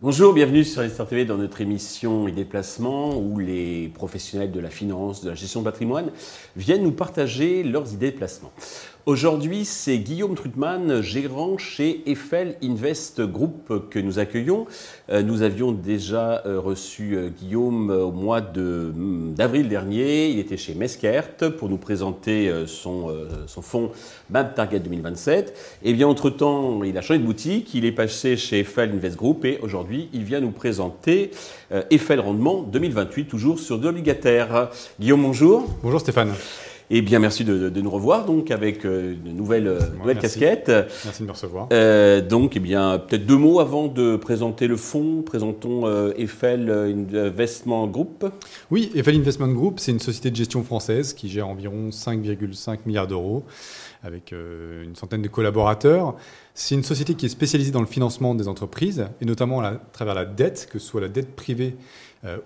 Bonjour, bienvenue sur Investir TV dans notre émission et déplacements où les professionnels de la finance, de la gestion de patrimoine viennent nous partager leurs idées de placement. Aujourd'hui, c'est Guillaume Trutman, gérant chez Eiffel Invest Group que nous accueillons. Euh, nous avions déjà euh, reçu euh, Guillaume au mois mm, d'avril dernier. Il était chez Meskert pour nous présenter son, son fonds MAP Target 2027. Et bien, entre-temps, il a changé de boutique. Il est passé chez Eiffel Invest Group et aujourd'hui, il vient nous présenter Eiffel Rendement 2028, toujours sur de l'obligataire. Guillaume, bonjour. Bonjour Stéphane. Et bien, merci de, nous revoir donc avec euh, une nouvelle, euh, nouvelle casquette. Merci de me recevoir. Euh, donc, eh bien, peut-être deux mots avant de présenter le fonds. Présentons Eiffel Investment Group. Oui, Eiffel Investment Group, c'est une société de gestion française qui gère environ 5,5 milliards d'euros avec une centaine de collaborateurs. C'est une société qui est spécialisée dans le financement des entreprises et notamment à travers la dette, que ce soit la dette privée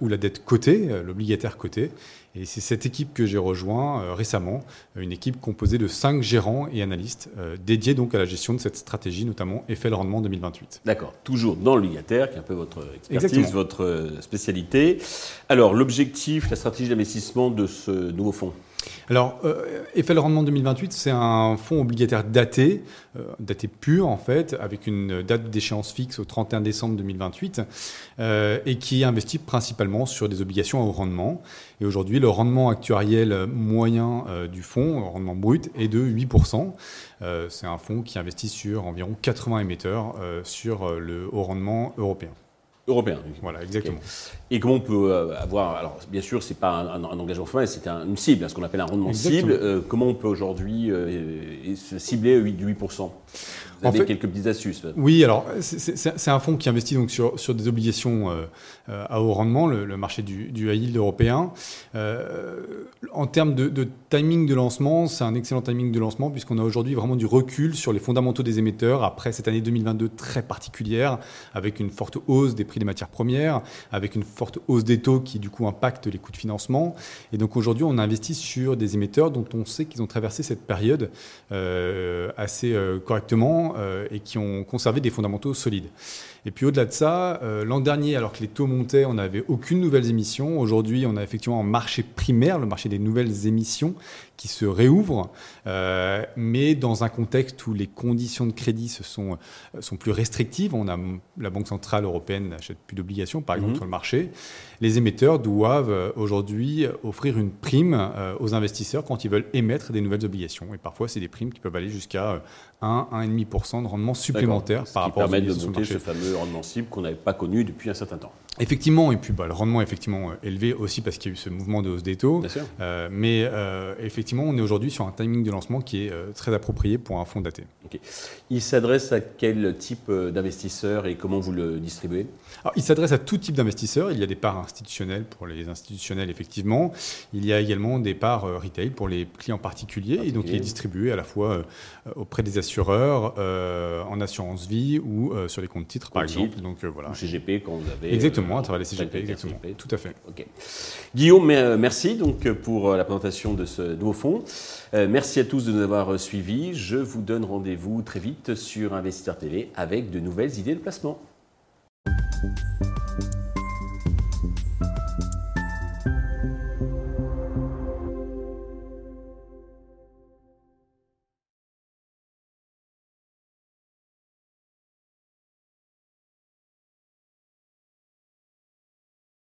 ou la dette cotée, l'obligataire coté. Et c'est cette équipe que j'ai rejoint euh, récemment, une équipe composée de cinq gérants et analystes euh, dédiés donc à la gestion de cette stratégie, notamment effet le rendement 2028. D'accord, toujours dans l'obligataire, qui est un peu votre expertise, votre euh, spécialité. Alors, l'objectif, la stratégie d'investissement de ce nouveau fonds? Alors, euh, effet le rendement 2028, c'est un fonds obligataire daté, euh, daté pur en fait, avec une date d'échéance fixe au 31 décembre 2028, euh, et qui investit principalement sur des obligations à haut rendement. Et aujourd'hui, le rendement actuariel moyen du fonds, le rendement brut, est de 8%. c'est un fonds qui investit sur environ 80 émetteurs sur le haut rendement européen. Européen. Voilà, exactement. Et comment on peut euh, avoir, alors bien sûr, c'est pas un, engagement formel, c'est une cible, ce qu'on appelle un rendement cible. Euh, comment on peut aujourd'hui euh, se cibler du 8% vous avez quelques petites astuces. Oui, alors c'est un fonds qui investit donc sur, sur des obligations euh, euh, à haut rendement, le, marché du, du high yield européen. Euh, en termes de, timing de lancement, c'est un excellent timing de lancement puisqu'on a aujourd'hui vraiment du recul sur les fondamentaux des émetteurs après cette année 2022 très particulière, avec une forte hausse des prix des matières premières, avec une forte hausse des taux qui du coup impacte les coûts de financement. Et donc aujourd'hui, on investit sur des émetteurs dont on sait qu'ils ont traversé cette période assez correctement euh, et qui ont conservé des fondamentaux solides. Et puis au-delà de ça, euh, l'an dernier, alors que les taux montaient, on n'avait aucune nouvelle émission. Aujourd'hui, on a effectivement un marché primaire, le marché des nouvelles émissions, qui se réouvre, euh, mais dans un contexte où les conditions de crédit se sont, sont plus restrictives. On a, la Banque Centrale Européenne n'achète plus d'obligations, par exemple, mhm. sur le marché. Les émetteurs doivent aujourd'hui offrir une prime aux investisseurs quand ils veulent émettre des nouvelles obligations. Et parfois, c'est des primes qui peuvent aller jusqu'à 1, 1,5% de rendement supplémentaire par rapport qui permet de monter ce fameux rendement cible qu'on n'avait pas connu depuis un certain temps. Effectivement, et puis bah, le rendement est effectivement euh, élevé aussi parce qu'il y a eu ce mouvement de hausse des taux. Euh, mais euh, effectivement, on est aujourd'hui sur un timing de lancement qui est très approprié pour un fonds daté. Il s'adresse à quel type d'investisseurs et comment vous le distribuez? Il s'adresse à tout type d'investisseurs. Il y a des parts institutionnelles pour les institutionnels, effectivement. Il y a également des parts retail pour les clients particuliers. Et donc, il est distribué à la fois auprès des assureurs, en assurance vie ou sur les comptes titres, par exemple. Donc, voilà. Ou CGP quand vous avez. Exactement à travers les CGP, exactement. Tout à fait. Guillaume, euh, merci donc pour euh, la présentation de ce nouveau fonds. Euh, merci à tous de nous avoir suivis. Je vous donne rendez-vous très vite sur Investisseur TV avec de nouvelles idées de placement.